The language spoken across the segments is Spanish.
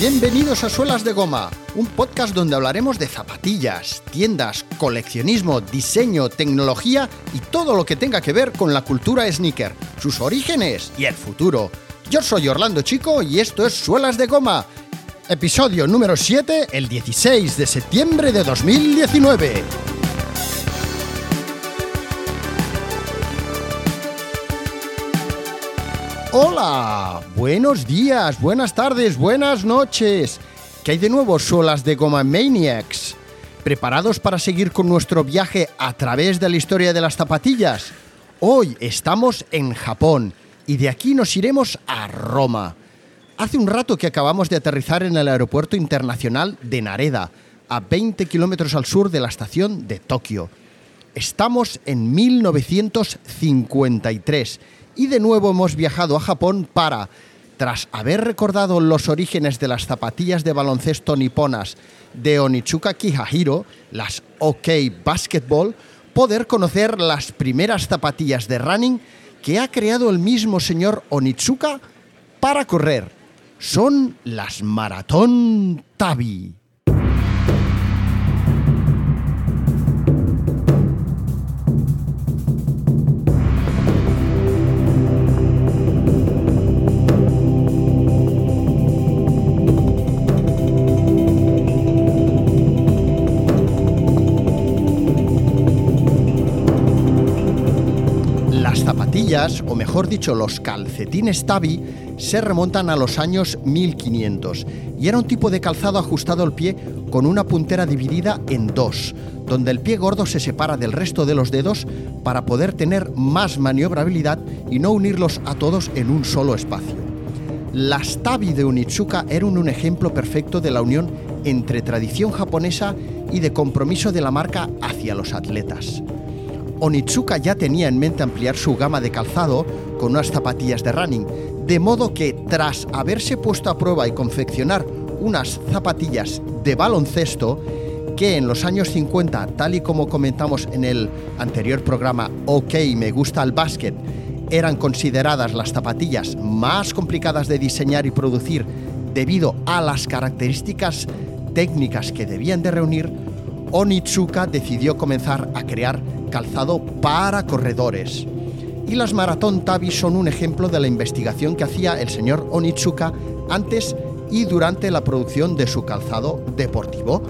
Bienvenidos a Suelas de Goma, un podcast donde hablaremos de zapatillas, tiendas, coleccionismo, diseño, tecnología y todo lo que tenga que ver con la cultura sneaker, sus orígenes y el futuro. Yo soy Orlando Chico y esto es Suelas de Goma, episodio número 7, el 16 de septiembre de 2019. Hola, buenos días, buenas tardes, buenas noches. ¿Qué hay de nuevo, solas de Goma Maniacs? ¿Preparados para seguir con nuestro viaje a través de la historia de las zapatillas? Hoy estamos en Japón y de aquí nos iremos a Roma. Hace un rato que acabamos de aterrizar en el aeropuerto internacional de Nareda, a 20 kilómetros al sur de la estación de Tokio. Estamos en 1953 y de nuevo hemos viajado a Japón para, tras haber recordado los orígenes de las zapatillas de baloncesto niponas de Onichuka Kihahiro, las OK Basketball, poder conocer las primeras zapatillas de running que ha creado el mismo señor Onitsuka para correr. Son las Maratón Tabi. O mejor dicho, los calcetines Tabi, se remontan a los años 1500 y era un tipo de calzado ajustado al pie con una puntera dividida en dos, donde el pie gordo se separa del resto de los dedos para poder tener más maniobrabilidad y no unirlos a todos en un solo espacio. Las Tabi de Unitsuka eran un ejemplo perfecto de la unión entre tradición japonesa y de compromiso de la marca hacia los atletas. Onitsuka ya tenía en mente ampliar su gama de calzado con unas zapatillas de running, de modo que tras haberse puesto a prueba y confeccionar unas zapatillas de baloncesto, que en los años 50, tal y como comentamos en el anterior programa OK, me gusta el básquet, eran consideradas las zapatillas más complicadas de diseñar y producir debido a las características técnicas que debían de reunir, Onitsuka decidió comenzar a crear calzado para corredores. Y las maratón Tabi son un ejemplo de la investigación que hacía el señor Onitsuka antes y durante la producción de su calzado deportivo.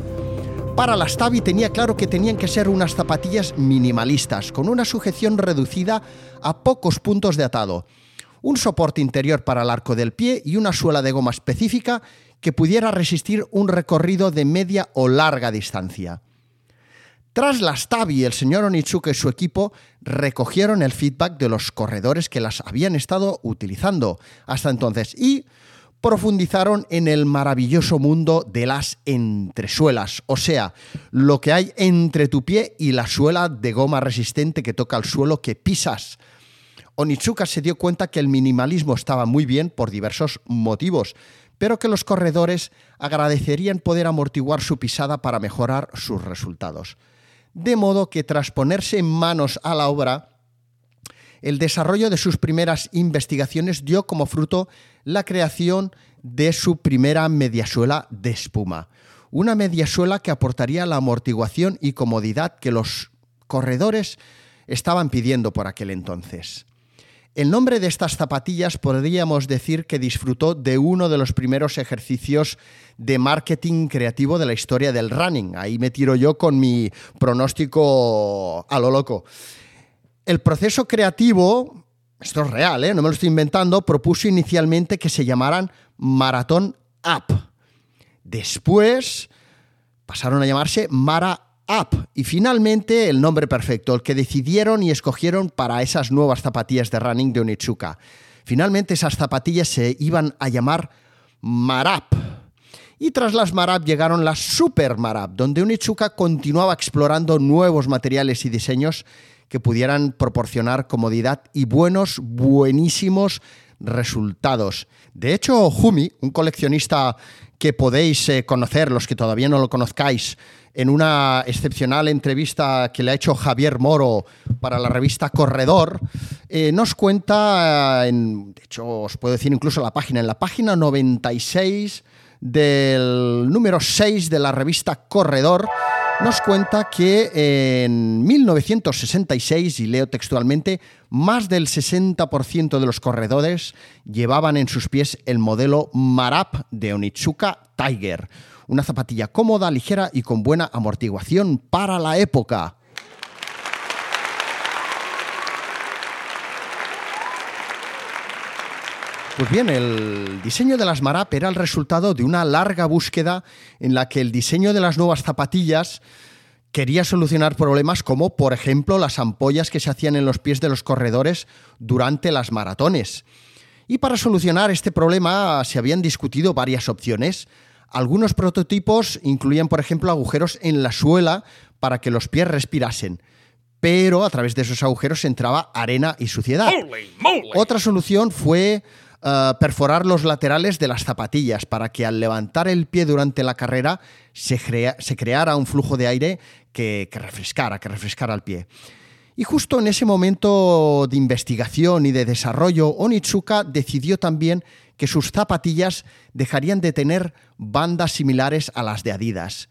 Para las Tabi tenía claro que tenían que ser unas zapatillas minimalistas, con una sujeción reducida a pocos puntos de atado, un soporte interior para el arco del pie y una suela de goma específica que pudiera resistir un recorrido de media o larga distancia. Tras las Tabi, el señor Onitsuka y su equipo recogieron el feedback de los corredores que las habían estado utilizando hasta entonces y profundizaron en el maravilloso mundo de las entresuelas, o sea, lo que hay entre tu pie y la suela de goma resistente que toca el suelo que pisas. Onitsuka se dio cuenta que el minimalismo estaba muy bien por diversos motivos, pero que los corredores agradecerían poder amortiguar su pisada para mejorar sus resultados de modo que tras ponerse manos a la obra, el desarrollo de sus primeras investigaciones dio como fruto la creación de su primera mediasuela de espuma. Una mediasuela que aportaría la amortiguación y comodidad que los corredores estaban pidiendo por aquel entonces. El nombre de estas zapatillas podríamos decir que disfrutó de uno de los primeros ejercicios de marketing creativo de la historia del running. Ahí me tiro yo con mi pronóstico a lo loco. El proceso creativo, esto es real, ¿eh? no me lo estoy inventando, propuso inicialmente que se llamaran Maratón Up. Después pasaron a llamarse Mara y finalmente el nombre perfecto, el que decidieron y escogieron para esas nuevas zapatillas de running de Onitsuka. Finalmente esas zapatillas se iban a llamar Marap. Y tras las Marap llegaron las Super Marap, donde Onitsuka continuaba explorando nuevos materiales y diseños que pudieran proporcionar comodidad y buenos, buenísimos resultados. De hecho, Humi, un coleccionista que podéis eh, conocer, los que todavía no lo conozcáis, en una excepcional entrevista que le ha hecho Javier Moro para la revista Corredor, eh, nos cuenta, en, de hecho os puedo decir incluso la página, en la página 96 del número 6 de la revista Corredor, nos cuenta que en 1966, y leo textualmente, más del 60% de los corredores llevaban en sus pies el modelo Marap de Onitsuka Tiger, una zapatilla cómoda, ligera y con buena amortiguación para la época. Pues bien, el diseño de las Marap era el resultado de una larga búsqueda en la que el diseño de las nuevas zapatillas quería solucionar problemas como, por ejemplo, las ampollas que se hacían en los pies de los corredores durante las maratones. Y para solucionar este problema se habían discutido varias opciones. Algunos prototipos incluían, por ejemplo, agujeros en la suela para que los pies respirasen pero a través de esos agujeros entraba arena y suciedad. Otra solución fue eh, perforar los laterales de las zapatillas para que al levantar el pie durante la carrera se, creara un flujo de aire que, refrescara, que refrescara el pie. Y justo en ese momento de investigación y de desarrollo, Onitsuka decidió también que sus zapatillas dejarían de tener bandas similares a las de Adidas.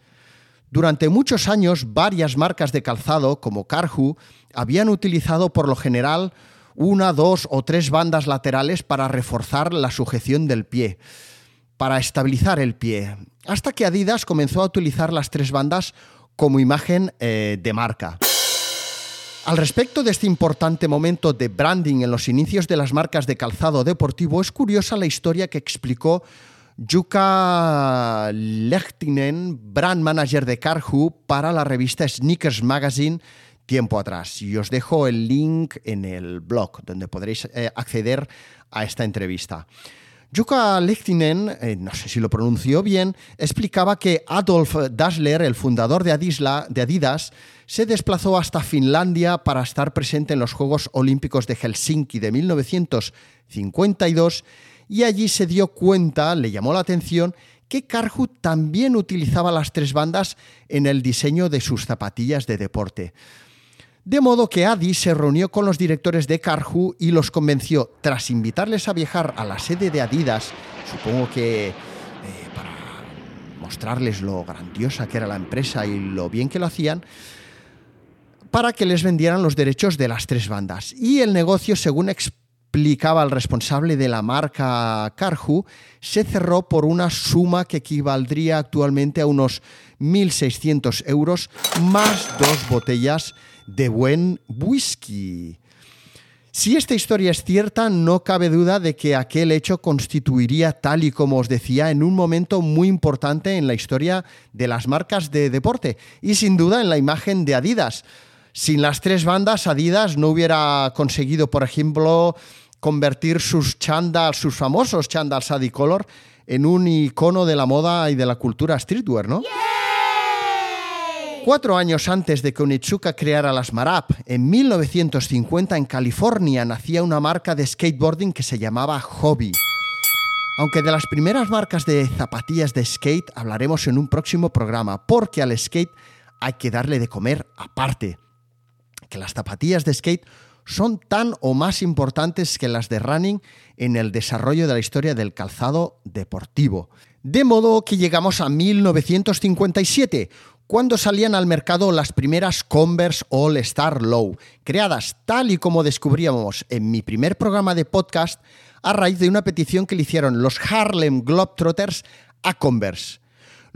Durante muchos años, varias marcas de calzado, como Karhu, habían utilizado por lo general una, dos o tres bandas laterales para reforzar la sujeción del pie, para estabilizar el pie, hasta que Adidas comenzó a utilizar las tres bandas como imagen eh, de marca. Al respecto de este importante momento de branding en los inicios de las marcas de calzado deportivo, es curiosa la historia que explicó Jukka Lehtinen, brand manager de Karhu, para la revista Sneakers Magazine tiempo atrás. Y os dejo el link en el blog donde podréis eh, acceder a esta entrevista. Jukka Lehtinen, eh, no sé si lo pronunció bien, explicaba que Adolf Dassler, el fundador de Adidas, se desplazó hasta Finlandia para estar presente en los Juegos Olímpicos de Helsinki de 1952 y allí se dio cuenta, le llamó la atención, que Carhu también utilizaba las tres bandas en el diseño de sus zapatillas de deporte. De modo que Adi se reunió con los directores de Carhu y los convenció, tras invitarles a viajar a la sede de Adidas, supongo que eh, para mostrarles lo grandiosa que era la empresa y lo bien que lo hacían, para que les vendieran los derechos de las tres bandas. Y el negocio, según explicaba el responsable de la marca Carhu, se cerró por una suma que equivaldría actualmente a unos 1.600 euros más dos botellas de buen whisky. Si esta historia es cierta, no cabe duda de que aquel hecho constituiría, tal y como os decía, en un momento muy importante en la historia de las marcas de deporte y sin duda en la imagen de Adidas. Sin las tres bandas, Adidas no hubiera conseguido, por ejemplo, convertir sus chandals, sus famosos chandals Adicolor, en un icono de la moda y de la cultura streetwear, ¿no? Cuatro años antes de que Onitsuka creara las Marap, en 1950 en California nacía una marca de skateboarding que se llamaba Hobby. Aunque de las primeras marcas de zapatillas de skate hablaremos en un próximo programa, porque al skate hay que darle de comer aparte. Que las zapatillas de skate son tan o más importantes que las de running en el desarrollo de la historia del calzado deportivo. De modo que llegamos a 1957, cuando salían al mercado las primeras Converse All Star Low, creadas tal y como descubríamos en mi primer programa de podcast a raíz de una petición que le hicieron los Harlem Globetrotters a Converse.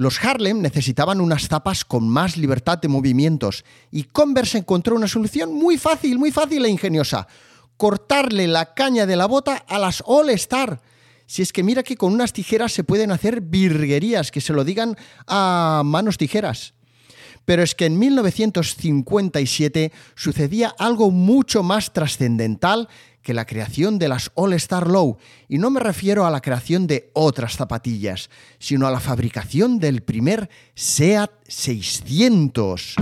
Los Harlem necesitaban unas zapas con más libertad de movimientos y Converse encontró una solución muy fácil, muy fácil e ingeniosa. Cortarle la caña de la bota a las All Star. Si es que mira que con unas tijeras se pueden hacer virguerías, que se lo digan a manos tijeras. Pero es que en 1957 sucedía algo mucho más trascendental que la creación de las All Star Low, y no me refiero a la creación de otras zapatillas, sino a la fabricación del primer SEAT 600.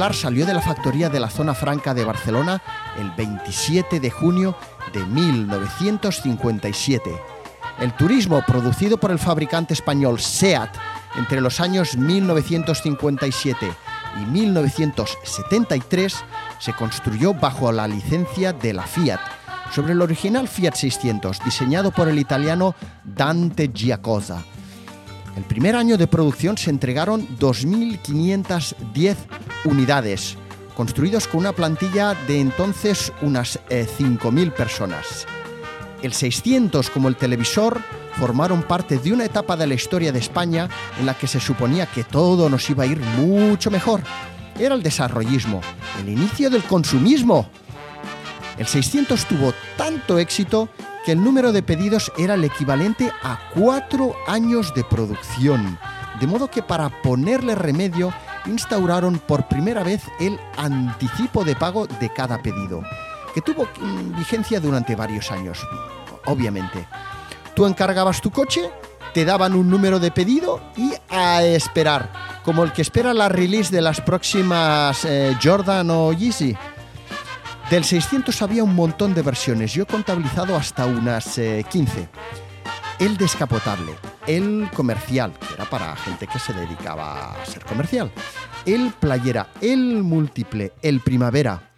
Salió de la factoría de la zona franca de Barcelona el 27 de junio de 1957. El turismo producido por el fabricante español SEAT entre los años 1957 y 1973 se construyó bajo la licencia de la Fiat sobre el original Fiat 600 diseñado por el italiano Dante Giacosa. El primer año de producción se entregaron 2.510 unidades, construidos con una plantilla de entonces unas 5.000 eh, personas. El 600 como el televisor formaron parte de una etapa de la historia de España en la que se suponía que todo nos iba a ir mucho mejor. Era el desarrollismo, el inicio del consumismo. El 600 tuvo tanto éxito que el número de pedidos era el equivalente a cuatro años de producción. De modo que para ponerle remedio instauraron por primera vez el anticipo de pago de cada pedido, que tuvo vigencia durante varios años, obviamente. Tú encargabas tu coche, te daban un número de pedido y a esperar, como el que espera la release de las próximas eh, Jordan o Yeezy. Del 600 había un montón de versiones, yo he contabilizado hasta unas 15. Eh, el descapotable, el comercial, que era para gente que se dedicaba a ser comercial, el playera, el múltiple, el primavera,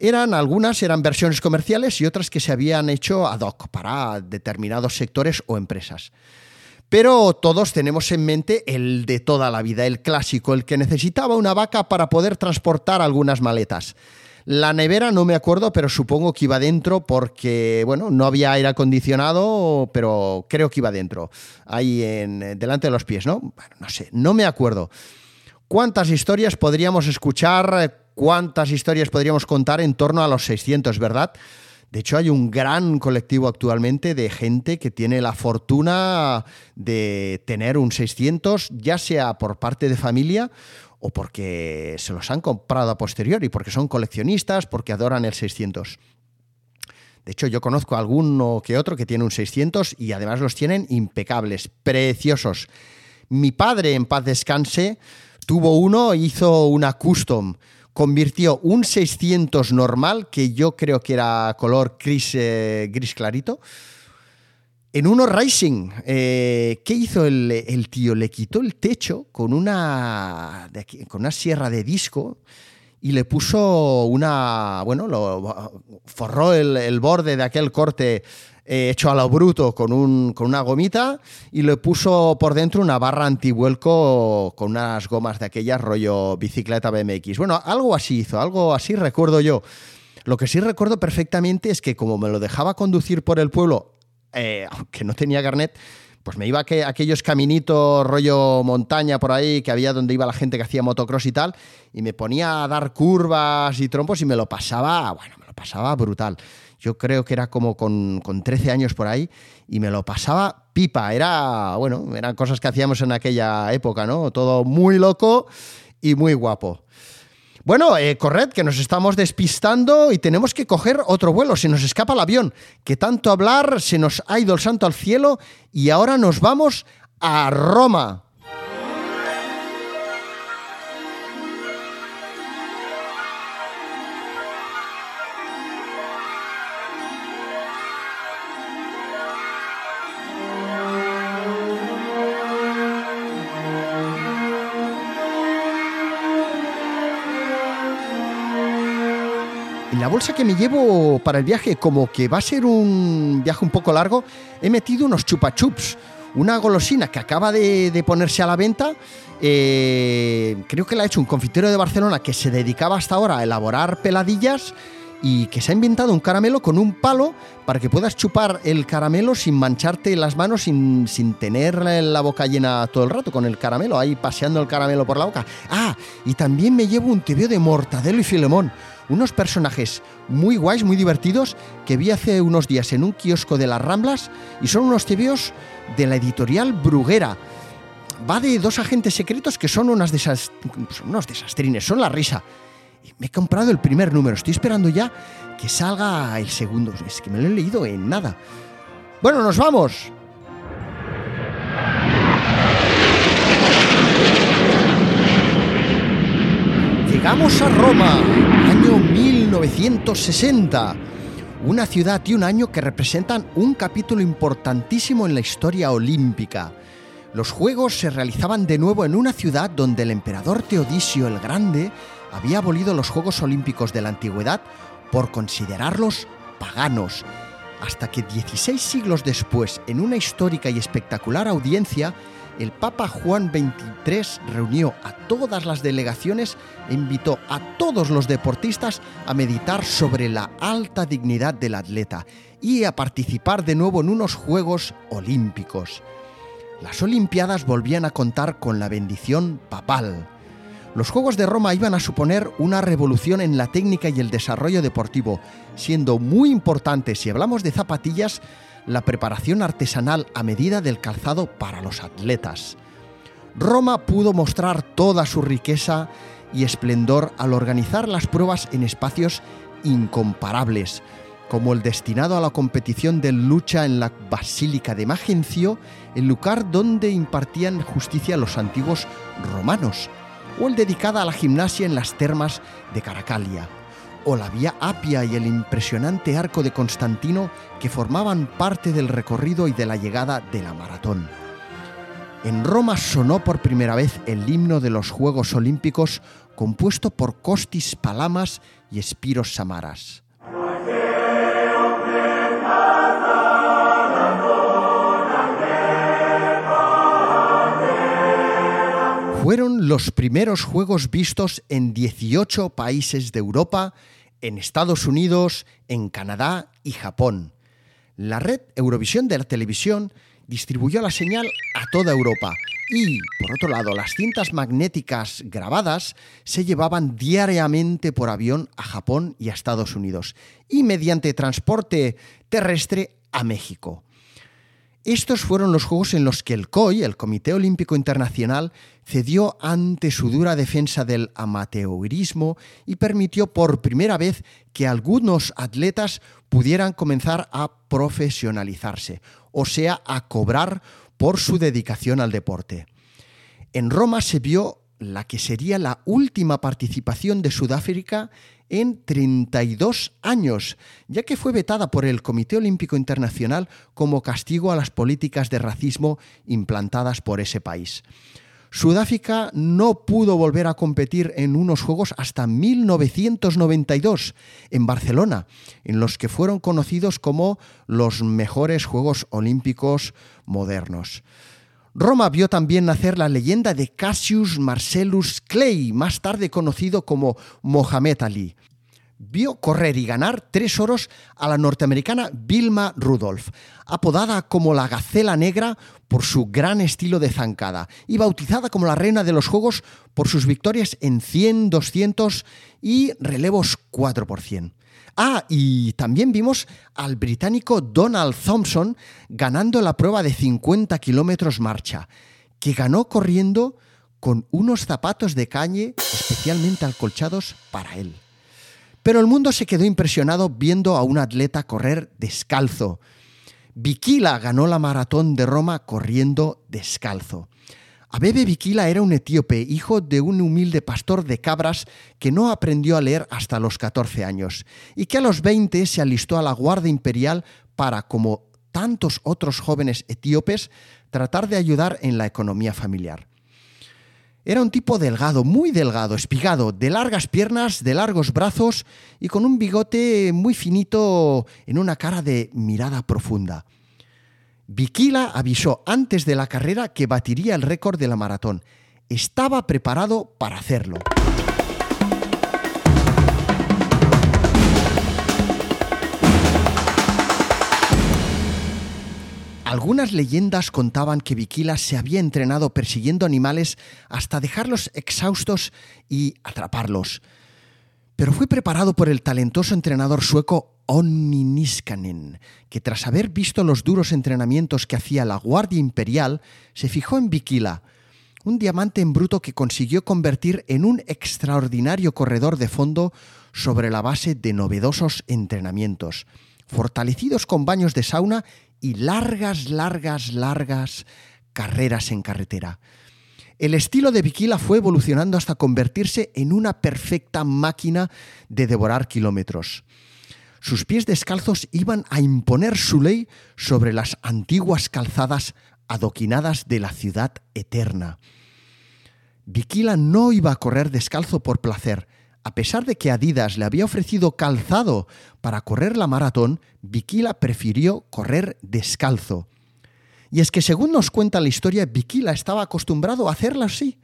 eran algunas eran versiones comerciales y otras que se habían hecho ad hoc para determinados sectores o empresas. Pero todos tenemos en mente el de toda la vida, el clásico, el que necesitaba una vaca para poder transportar algunas maletas. La nevera no me acuerdo, pero supongo que iba dentro porque, bueno, no había aire acondicionado, pero creo que iba dentro, ahí en, delante de los pies, ¿no? No sé, no me acuerdo. ¿Cuántas historias podríamos escuchar cuántas historias podríamos contar en torno a los 600, ¿verdad? De hecho, hay un gran colectivo actualmente de gente que tiene la fortuna de tener un 600, ya sea por parte de familia o porque se los han comprado a posteriori, porque son coleccionistas, porque adoran el 600. De hecho, yo conozco a alguno que otro que tiene un 600 y además los tienen impecables, preciosos. Mi padre, en paz descanse, tuvo uno, hizo una custom convirtió un 600 normal, que yo creo que era color gris, eh, gris clarito, en uno Racing. Eh, ¿Qué hizo el, tío? Le quitó el techo con una, con una sierra de disco y le puso una, bueno, lo, forró el borde de aquel corte eh, hecho a lo bruto con, un, con una gomita y le puso por dentro una barra antivuelco con unas gomas de aquellas rollo bicicleta BMX. Bueno, algo así hizo, algo así recuerdo yo. Lo que sí recuerdo perfectamente es que como me lo dejaba conducir por el pueblo, eh, aunque no tenía carnet, pues me iba a aquellos caminitos rollo montaña por ahí que había donde iba la gente que hacía motocross y tal, y me ponía a dar curvas y trompos y me lo pasaba, bueno, me lo pasaba brutal. Yo creo que era como con, 13 años por ahí y me lo pasaba pipa. Era, bueno, eran cosas que hacíamos en aquella época, ¿no? Todo muy loco y muy guapo. Bueno, eh, corred, que nos estamos despistando y tenemos que coger otro vuelo. Se nos escapa el avión, que tanto hablar se nos ha ido el santo al cielo y ahora nos vamos a Roma. La bolsa que me llevo para el viaje, como que va a ser un viaje un poco largo, he metido unos chupa chups, una golosina que acaba de, ponerse a la venta. Eh, creo que la ha hecho un confitero de Barcelona que se dedicaba hasta ahora a elaborar peladillas y que se ha inventado un caramelo con un palo para que puedas chupar el caramelo sin mancharte las manos, sin, sin tener la boca llena todo el rato con el caramelo, ahí paseando el caramelo por la boca. Ah, y también me llevo un tebeo de mortadelo y filemón unos personajes muy guays, muy divertidos, que vi hace unos días en un kiosco de las Ramblas y son unos tebeos de la editorial Bruguera. Va de dos agentes secretos que son unas unos desastrines, son la risa. me he comprado el primer número, estoy esperando ya que salga el segundo. Es que me lo he leído en nada. Bueno, nos vamos. Llegamos a Roma, año 1960, una ciudad y un año que representan un capítulo importantísimo en la historia olímpica. Los Juegos se realizaban de nuevo en una ciudad donde el emperador Teodisio el Grande había abolido los Juegos Olímpicos de la Antigüedad por considerarlos paganos, hasta que 16 siglos después, en una histórica y espectacular audiencia, el Papa Juan XXIII reunió a todas las delegaciones e invitó a todos los deportistas a meditar sobre la alta dignidad del atleta y a participar de nuevo en unos Juegos Olímpicos. Las Olimpiadas volvían a contar con la bendición papal. Los Juegos de Roma iban a suponer una revolución en la técnica y el desarrollo deportivo, siendo muy importante, si hablamos de zapatillas, la preparación artesanal a medida del calzado para los atletas. Roma pudo mostrar toda su riqueza y esplendor al organizar las pruebas en espacios incomparables, como el destinado a la competición de lucha en la Basílica de Magencio, el lugar donde impartían justicia los antiguos romanos, o el dedicado a la gimnasia en las termas de Caracalia o la Vía Apia y el impresionante arco de Constantino que formaban parte del recorrido y de la llegada de la maratón. En Roma sonó por primera vez el himno de los Juegos Olímpicos compuesto por Costis Palamas y Espiros Samaras. Fueron los primeros juegos vistos en 18 países de Europa en Estados Unidos, en Canadá y Japón. La red Eurovisión de la televisión distribuyó la señal a toda Europa y, por otro lado, las cintas magnéticas grabadas se llevaban diariamente por avión a Japón y a Estados Unidos y mediante transporte terrestre a México. Estos fueron los juegos en los que el COI, el Comité Olímpico Internacional, cedió ante su dura defensa del amateurismo y permitió por primera vez que algunos atletas pudieran comenzar a profesionalizarse, o sea, a cobrar por su dedicación al deporte. En Roma se vio la que sería la última participación de Sudáfrica en 32 años, ya que fue vetada por el Comité Olímpico Internacional como castigo a las políticas de racismo implantadas por ese país. Sudáfrica no pudo volver a competir en unos Juegos hasta 1992 en Barcelona, en los que fueron conocidos como los mejores Juegos Olímpicos modernos. Roma vio también nacer la leyenda de Cassius Marcellus Clay, más tarde conocido como Mohamed Ali. Vio correr y ganar tres oros a la norteamericana Vilma Rudolph, apodada como la Gacela Negra por su gran estilo de zancada y bautizada como la reina de los Juegos por sus victorias en 100, 200 y relevos 4 por 100. Ah, y también vimos al británico Donald Thompson ganando la prueba de 50 kilómetros marcha, que ganó corriendo con unos zapatos de cañe especialmente acolchados para él. Pero el mundo se quedó impresionado viendo a un atleta correr descalzo. Bikila ganó la maratón de Roma corriendo descalzo. Abebe Bikila era un etíope, hijo de un humilde pastor de cabras que no aprendió a leer hasta los 14 años y que a los 20 se alistó a la Guardia Imperial para, como tantos otros jóvenes etíopes, tratar de ayudar en la economía familiar. Era un tipo delgado, muy delgado, espigado, de largas piernas, de largos brazos y con un bigote muy finito en una cara de mirada profunda. Bikila avisó antes de la carrera que batiría el récord de la maratón. Estaba preparado para hacerlo. Algunas leyendas contaban que Bikila se había entrenado persiguiendo animales hasta dejarlos exhaustos y atraparlos. Pero fue preparado por el talentoso entrenador sueco Onni Niskanen, que tras haber visto los duros entrenamientos que hacía la Guardia Imperial, se fijó en Bikila, un diamante en bruto que consiguió convertir en un extraordinario corredor de fondo sobre la base de novedosos entrenamientos, fortalecidos con baños de sauna y largas, largas, largas carreras en carretera. El estilo de Bikila fue evolucionando hasta convertirse en una perfecta máquina de devorar kilómetros. Sus pies descalzos iban a imponer su ley sobre las antiguas calzadas adoquinadas de la ciudad eterna. Bikila no iba a correr descalzo por placer. A pesar de que Adidas le había ofrecido calzado para correr la maratón, Bikila prefirió correr descalzo. Y es que según nos cuenta la historia, Bikila estaba acostumbrado a hacerlo así.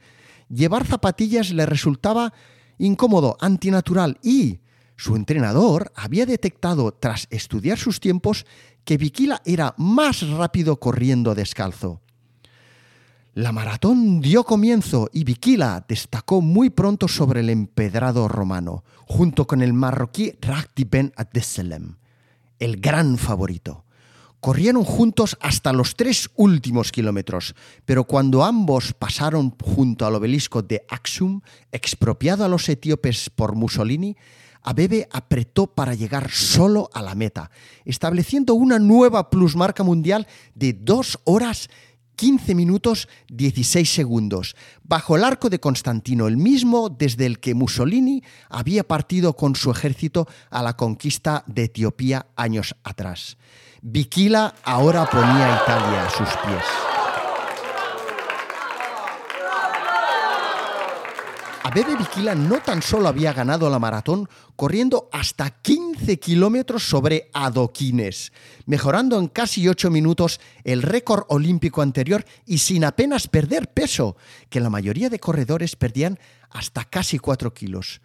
Llevar zapatillas le resultaba incómodo, antinatural y su entrenador había detectado, tras estudiar sus tiempos, que Bikila era más rápido corriendo descalzo. La maratón dio comienzo y Bikila destacó muy pronto sobre el empedrado romano, junto con el marroquí Rakdi Ben Adesselem, el gran favorito. Corrieron juntos hasta los tres últimos kilómetros, pero cuando ambos pasaron junto al obelisco de Axum, expropiado a los etíopes por Mussolini, Abebe apretó para llegar solo a la meta, estableciendo una nueva plusmarca mundial de 2 horas 15 minutos 16 segundos, bajo el arco de Constantino, el mismo desde el que Mussolini había partido con su ejército a la conquista de Etiopía años atrás. Bikila ahora ponía a Italia a sus pies. Abebe Bikila no tan solo había ganado la maratón corriendo hasta 15 kilómetros sobre adoquines, mejorando en casi 8 minutos el récord olímpico anterior y sin apenas perder peso, que la mayoría de corredores perdían hasta casi 4 kilos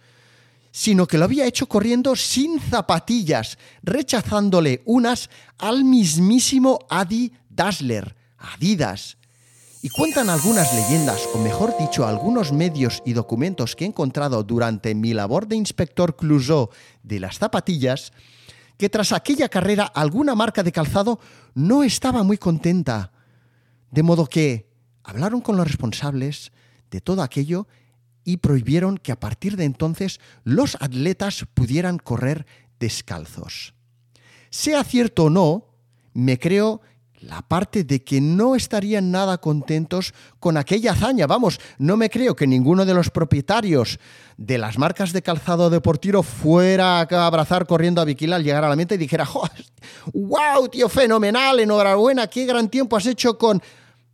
sino que lo había hecho corriendo sin zapatillas, rechazándole unas al mismísimo Adi Dassler, Adidas. Y cuentan algunas leyendas, o mejor dicho, algunos medios y documentos que he encontrado durante mi labor de inspector Clouseau de las zapatillas, que tras aquella carrera alguna marca de calzado no estaba muy contenta. De modo que hablaron con los responsables de todo aquello y prohibieron que a partir de entonces los atletas pudieran correr descalzos. Sea cierto o no, me creo la parte de que no estarían nada contentos con aquella hazaña. Vamos, no me creo que ninguno de los propietarios de las marcas de calzado deportivo fuera a abrazar corriendo a Bikila al llegar a la meta y dijera, ¡wow, tío, fenomenal, enhorabuena, qué gran tiempo has hecho con...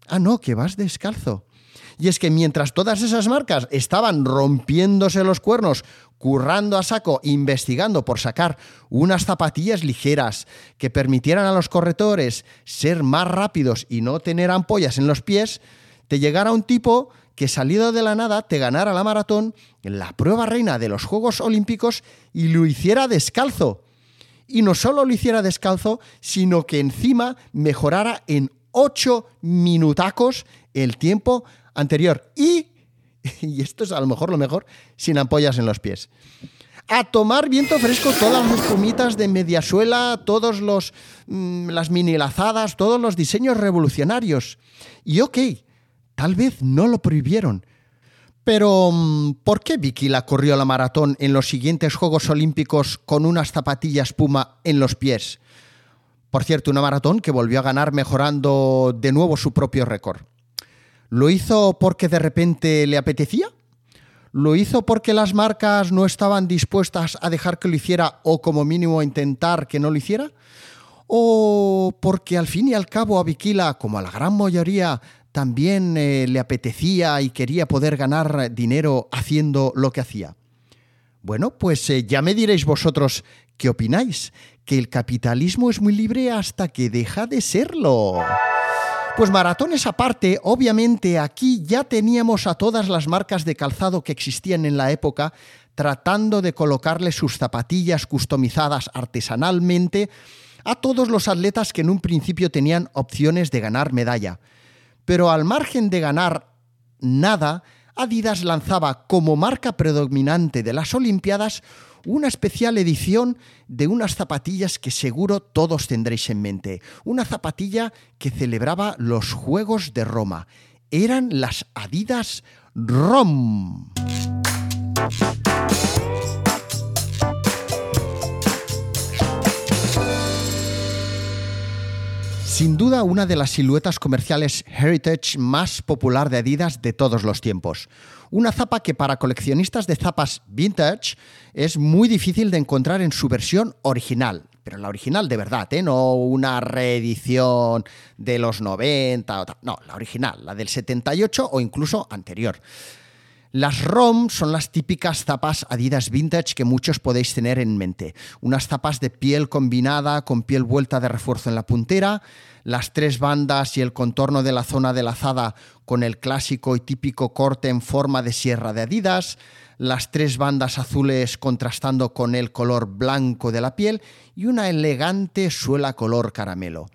Ah, no, que vas descalzo. Y es que mientras todas esas marcas estaban rompiéndose los cuernos, currando a saco, investigando por sacar unas zapatillas ligeras que permitieran a los corredores ser más rápidos y no tener ampollas en los pies, te llegara un tipo que salido de la nada te ganara la maratón, la prueba reina de los Juegos Olímpicos, y lo hiciera descalzo. Y no solo lo hiciera descalzo, sino que encima mejorara en ocho minutacos el tiempo anterior y, y esto es a lo mejor lo mejor, sin ampollas en los pies. A tomar viento fresco todas las espumitas de mediasuela, todos los mm, las mini lazadas, todos los diseños revolucionarios. Y ok, tal vez no lo prohibieron. Pero, mm, ¿por qué Vicky la corrió la maratón en los siguientes Juegos Olímpicos con unas zapatillas Puma en los pies? Por cierto, una maratón que volvió a ganar mejorando de nuevo su propio récord. ¿Lo hizo porque de repente le apetecía? ¿Lo hizo porque las marcas no estaban dispuestas a dejar que lo hiciera o como mínimo intentar que no lo hiciera? ¿O porque al fin y al cabo a Viquila, como a la gran mayoría, también eh, le apetecía y quería poder ganar dinero haciendo lo que hacía? Bueno, pues eh, ya me diréis vosotros qué opináis, que el capitalismo es muy libre hasta que deja de serlo. Pues maratones aparte, obviamente aquí ya teníamos a todas las marcas de calzado que existían en la época tratando de colocarle sus zapatillas customizadas artesanalmente a todos los atletas que en un principio tenían opciones de ganar medalla. Pero al margen de ganar nada, Adidas lanzaba como marca predominante de las Olimpiadas una especial edición de unas zapatillas que seguro todos tendréis en mente. Una zapatilla que celebraba los Juegos de Roma. Eran las Adidas ROM. Sin duda una de las siluetas comerciales heritage más popular de Adidas de todos los tiempos. Una zapa que para coleccionistas de zapas vintage es muy difícil de encontrar en su versión original, pero la original de verdad, ¿eh? no una reedición de los 90, o no, la original, la del 78 o incluso anterior. Las ROM son las típicas zapas Adidas vintage que muchos podéis tener en mente. Unas zapas de piel combinada con piel vuelta de refuerzo en la puntera, las tres bandas y el contorno de la zona de lazada con el clásico y típico corte en forma de sierra de Adidas, las tres bandas azules contrastando con el color blanco de la piel y una elegante suela color caramelo.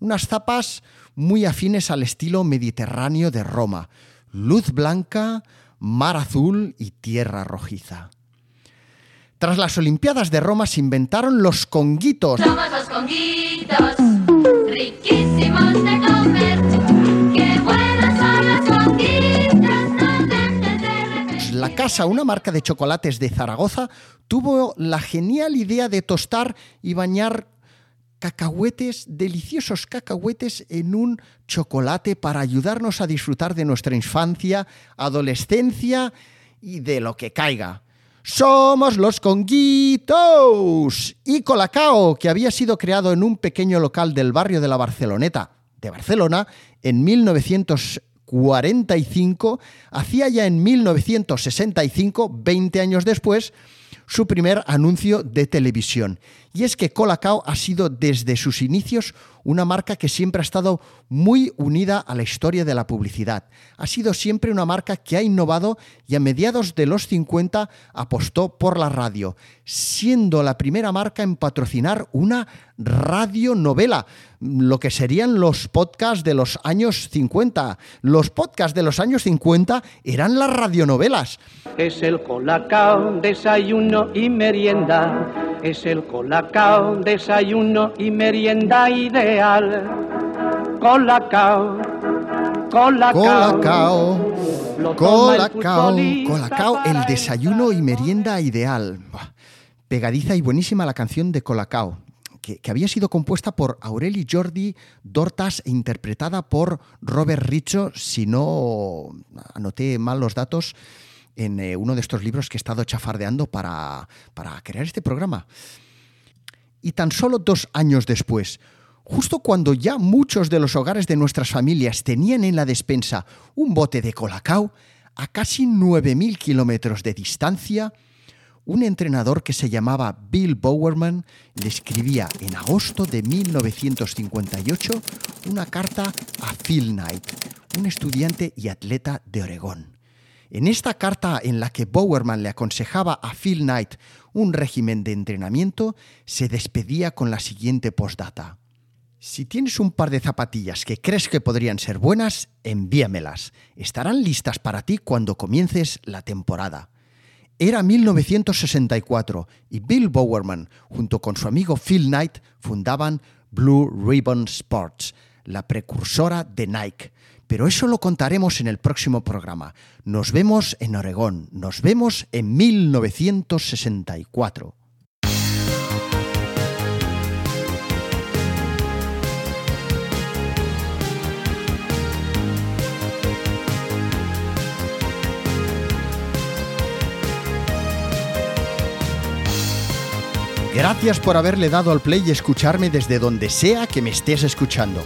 Unas zapas muy afines al estilo mediterráneo de Roma. Luz blanca, mar azul y tierra rojiza. Tras las Olimpiadas de Roma se inventaron los conguitos. Somos los conguitos, riquísimos de comer. Qué buenos son no dejes de repetir. La casa, una marca de chocolates de Zaragoza, tuvo la genial idea de tostar y bañar cacahuetes, deliciosos cacahuetes en un chocolate para ayudarnos a disfrutar de nuestra infancia, adolescencia y de lo que caiga. Somos los Conguitos y Colacao, que había sido creado en un pequeño local del barrio de la Barceloneta de Barcelona en 1945, hacía ya en 1965, 20 años después, su primer anuncio de televisión. Y es que Colacao ha sido desde sus inicios una marca que siempre ha estado muy unida a la historia de la publicidad. Ha sido siempre una marca que ha innovado y a mediados de los 50 apostó por la radio, siendo la primera marca en patrocinar una radionovela, lo que serían los podcasts de los años 50. Los podcasts de los años 50 eran las radionovelas. Es el colacao, desayuno y merienda. Es el colacao, desayuno y merienda Colacao, colacao. Colacao, Colacao, el desayuno y merienda ideal. Pegadiza y buenísima la canción de Colacao, que, que había sido compuesta por Aureli Jordi Dortas e interpretada por Robert Richo, si no anoté mal los datos en eh, uno de estos libros que he estado chafardeando para, para crear este programa. Y tan solo dos años después, justo cuando ya muchos de los hogares de nuestras familias tenían en la despensa un bote de colacao, a casi 9.000 kilómetros de distancia, un entrenador que se llamaba Bill Bowerman le escribía en agosto de 1958 una carta a Phil Knight, un estudiante y atleta de Oregón. En esta carta en la que Bowerman le aconsejaba a Phil Knight un régimen de entrenamiento, se despedía con la siguiente postdata. Si tienes un par de zapatillas que crees que podrían ser buenas, envíamelas. Estarán listas para ti cuando comiences la temporada. Era 1964 y Bill Bowerman, junto con su amigo Phil Knight, fundaban Blue Ribbon Sports, la precursora de Nike. Pero eso lo contaremos en el próximo programa. Nos vemos en Oregón, nos vemos en 1964. Gracias por haberle dado al play y escucharme desde donde sea que me estés escuchando.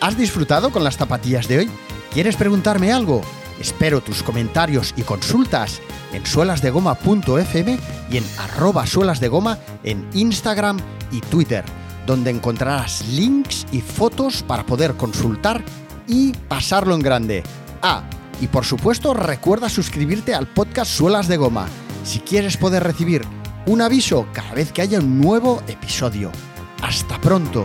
¿Has disfrutado con las zapatillas de hoy? ¿Quieres preguntarme algo? Espero tus comentarios y consultas en suelasdegoma.fm y en arroba suelasdegoma en Instagram y Twitter, donde encontrarás links y fotos para poder consultar y pasarlo en grande. Ah, y por supuesto recuerda suscribirte al podcast Suelas de Goma si quieres poder recibir un aviso cada vez que haya un nuevo episodio. Hasta pronto.